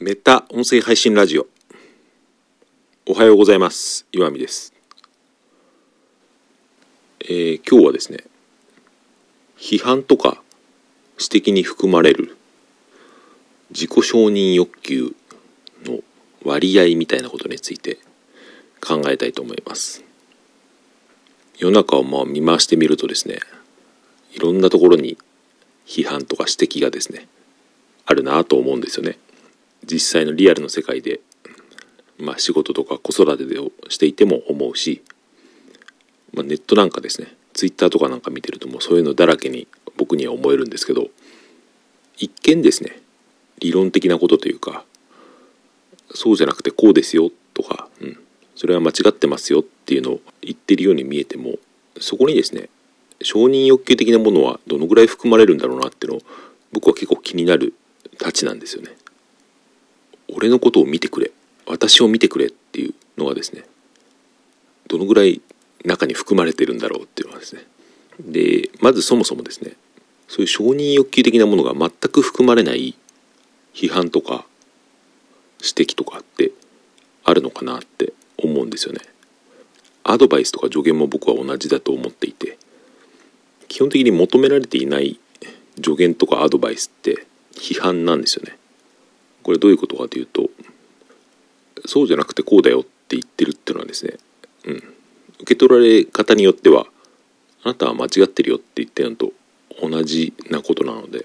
メタ音声配信ラジオ。おはようございます。岩見です、えー今日はですね批判とか指摘に含まれる自己承認欲求の割合みたいなことについて考えたいと思います。世の中をまあ見回してみるとですねいろんなところに批判とか指摘がですねあるなと思うんですよね。実際のリアルの世界で、まあ、仕事とか子育てをしていても思うし、まあ、ネットなんかですねツイッターとかなんか見てるともうそういうのだらけに僕には思えるんですけど一見ですね理論的なことというかそうじゃなくてこうですよとか、うん、それは間違ってますよっていうのを言ってるように見えてもそこにですね承認欲求的なものはどのぐらい含まれるんだろうなっていうのを僕は結構気になるたちなんですよね。俺のことを見てくれ。私を見てくれっていうのがですねどのぐらい中に含まれてるんだろうっていうのはですね。でまずそもそもですねそういう承認欲求的なものが全く含まれない批判とか指摘とかってあるのかなって思うんですよね。アドバイスとか助言も僕は同じだと思っていて基本的に求められていない助言とかアドバイスって批判なんですよね。これどういうことかというとそうじゃなくてこうだよって言ってるっていうのはですね、うん、受け取られ方によってはあなたは間違ってるよって言ってるのと同じなことなので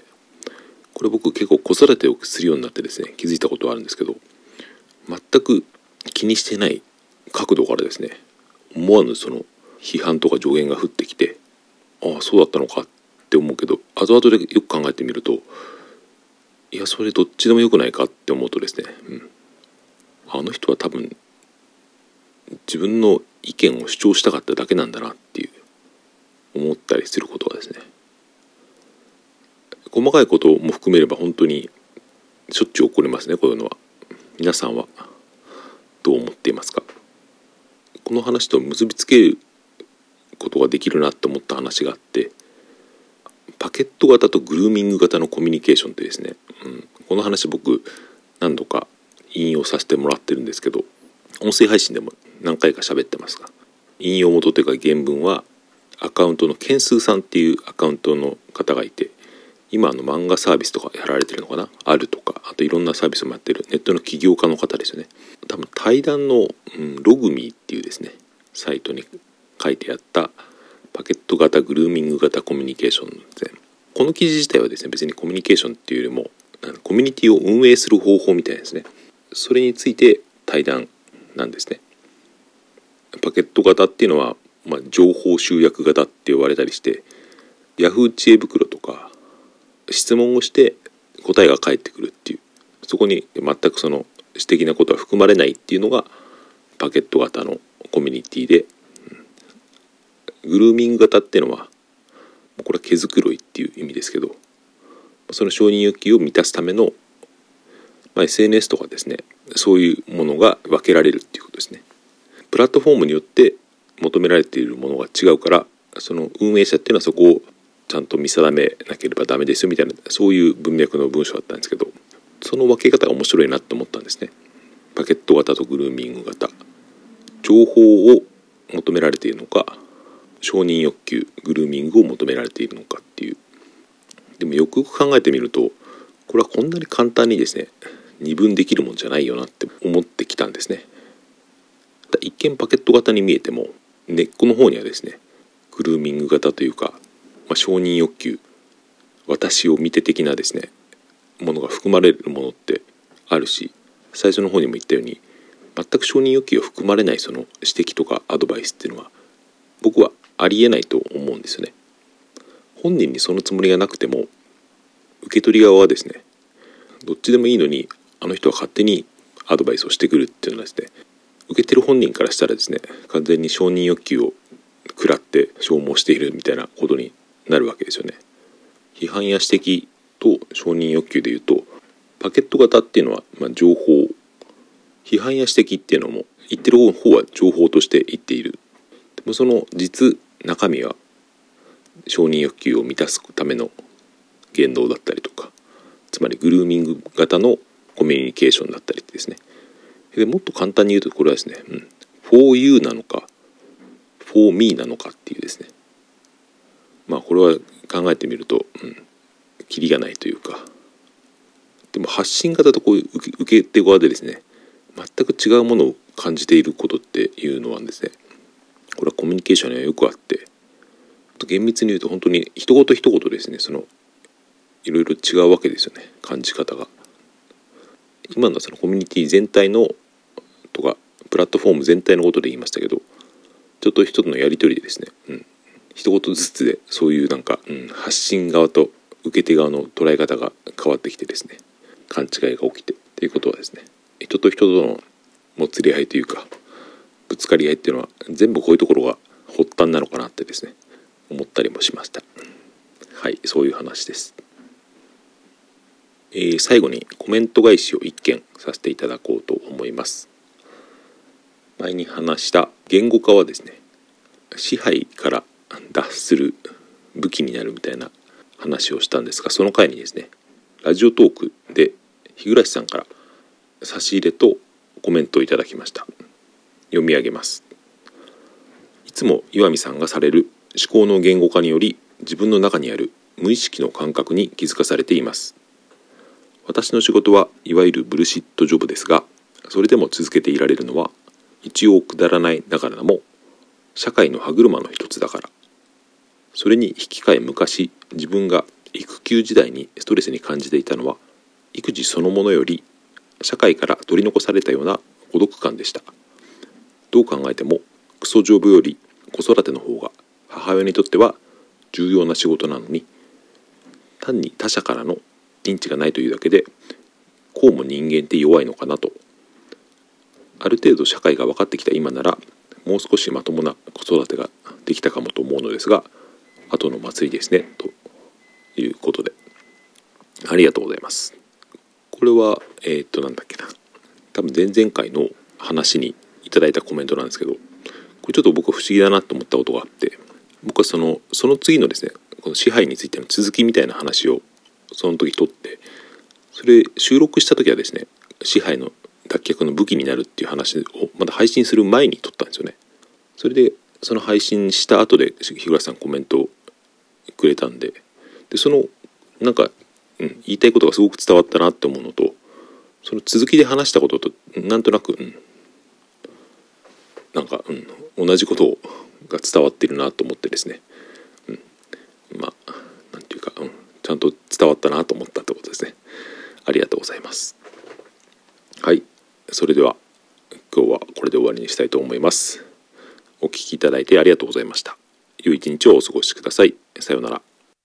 これ僕結構子育てをするようになってですね気づいたことはあるんですけど全く気にしてない角度からですね思わぬその批判とか助言が降ってきてああそうだったのかって思うけど後々でよく考えてみるといやそれどっちでもよくないかって思うとですね、うん、あの人は多分自分の意見を主張したかっただけなんだなっていう思ったりすることがですね。細かいことも含めれば本当にしょっちゅう起こりますねこういうのは。皆さんはどう思っていますか？この話と結びつけることができるなって思った話があってパケット型とグルーミング型のコミュニケーションってですね、うん、この話僕何度か引用させてもらってるんですけど音声配信でも何回か喋ってますが引用元というか原文はアカウントのケンスーさんっていうアカウントの方がいて今の漫画サービスとかやられてるのかな？あるとかあといろんなサービスもやってる。ネットの起業家の方ですよね。多分対談の、うん、ログミーっていうですねサイトに書いてあったパケット型グルーミング型コミュニケーションですねこの記事自体はですね別にコミュニケーションっていうよりもコミュニティを運営する方法みたいですね。それについて対談なんですね。パケット型っていうのは、まあ、情報集約型って呼ばれたりして Yahoo 知恵袋とか質問をして答えが返ってくるっていう。そこに全くその私的なことは含まれないっていうのがパケット型のコミュニティでグルーミング型っていうのはこれは毛づくろいっていう意味ですけどその承認欲求を満たすための、まあ、SNS とかですねそういうものが分けられるっていうことですね。プラットフォームによって求められているものが違うからその運営者っていうのはそこをちゃんと見定めなければダメですよみたいなそういう文脈の文章だったんですけどその分け方が面白いなと思ったんですね。パケット型とグルーミング型情報を求められているのか承認欲求グルーミングを求められているのかっていう。でもよくよく考えてみるとこれはこんなに簡単にですね二分できるもんじゃないよなって思ってきたんですね。一見パケット型に見えても根っこの方にはですねグルーミング型というか、まあ、承認欲求私を見て的なですねものが含まれるものってあるし最初の方にも言ったように全く承認欲求が含まれないその指摘とかアドバイスっていうのは僕はありえないと思うんですよね。本人にそのつもりがなくても受け取り側はですねどっちでもいいのにあの人は勝手にアドバイスをしてくるっていうのはですね受けてる本人からしたらですね完全に承認欲求を食らって消耗しているみたいなことになるわけですよね。批判や指摘と承認欲求でいうとパケット型っていうのは、まあ、情報批判や指摘っていうのも言ってる方は情報として言っているでもその実中身は承認欲求を満たすための言動だったりとかつまりグルーミング型のコミュニケーションだったりですね。でもっと簡単に言うとこれはですね、うん、for you なのか for me なのかっていうですね。まあこれは考えてみると、うん、キリがないというか。でも発信型とこういう受け手側でですね全く違うものを感じていることっていうのはですねこれはコミュニケーションにはよくあって厳密に言うと本当に一言一言ですねそのいろいろ違うわけですよね感じ方が。今のそのコミュニティ全体のとかプラットフォーム全体のことで言いましたけどちょっと人とのやり取りでですね、うん、一言ずつでそういうなんか、うん、発信側と受け手側の捉え方が変わってきてですね勘違いが起きてっていうことはですね人と人とのもつれ合いというかぶつかり合いっていうのは全部こういうところが発端なのかなってですね思ったりもしました。はいそういう話です、えー、最後にコメント返しを一件させていただこうと思います。前に話した言語化はですね支配から脱する武器になるみたいな話をしたんですがその回にですねラジオトークで日暮さんから差し入れとコメントをいただきました。読み上げます。いつも岩見さんがされる思考の言語化により自分の中にある無意識の感覚に気づかされています。私の仕事はいわゆるブルシットジョブですがそれでも続けていられるのは一応くだらないながらも社会の歯車の一つだから。それに引き換え昔自分が育休時代にストレスに感じていたのは育児そのものより社会から取り残されたような孤独感でした。どう考えてもクソジョブより子育ての方が母親にとっては重要な仕事なのに単に他者からの認知がないというだけでこうも人間って弱いのかなと。ある程度社会が分かってきた今ならもう少しまともな子育てができたかもと思うのですが後の祭りですねということで。ありがとうございます。これはえー、っとなんだっけな。多分前々回の話にいただいたコメントなんですけどこれちょっと僕は不思議だなと思ったことがあって僕はそのその次のですねこの支配についての続きみたいな話をその時撮ってそれ収録した時はですね支配の脱却の武器になるっていう話をまだ配信する前に撮ったんですよね。それでその配信した後で日暮さんコメントをくれたんででそのなんか、うん、言いたいことがすごく伝わったなって思うのとその続きで話したこととなんとなく、うん、なんか、うん、同じことが伝わってるなと思ってですね、うん、まあなんていうか、うん、ちゃんと伝わったなと思ったってことですね。ありがとうございます。はい。それでは今日はこれで終わりにしたいと思います。お聴きいただいてありがとうございました。良い一日をお過ごしください。さようなら。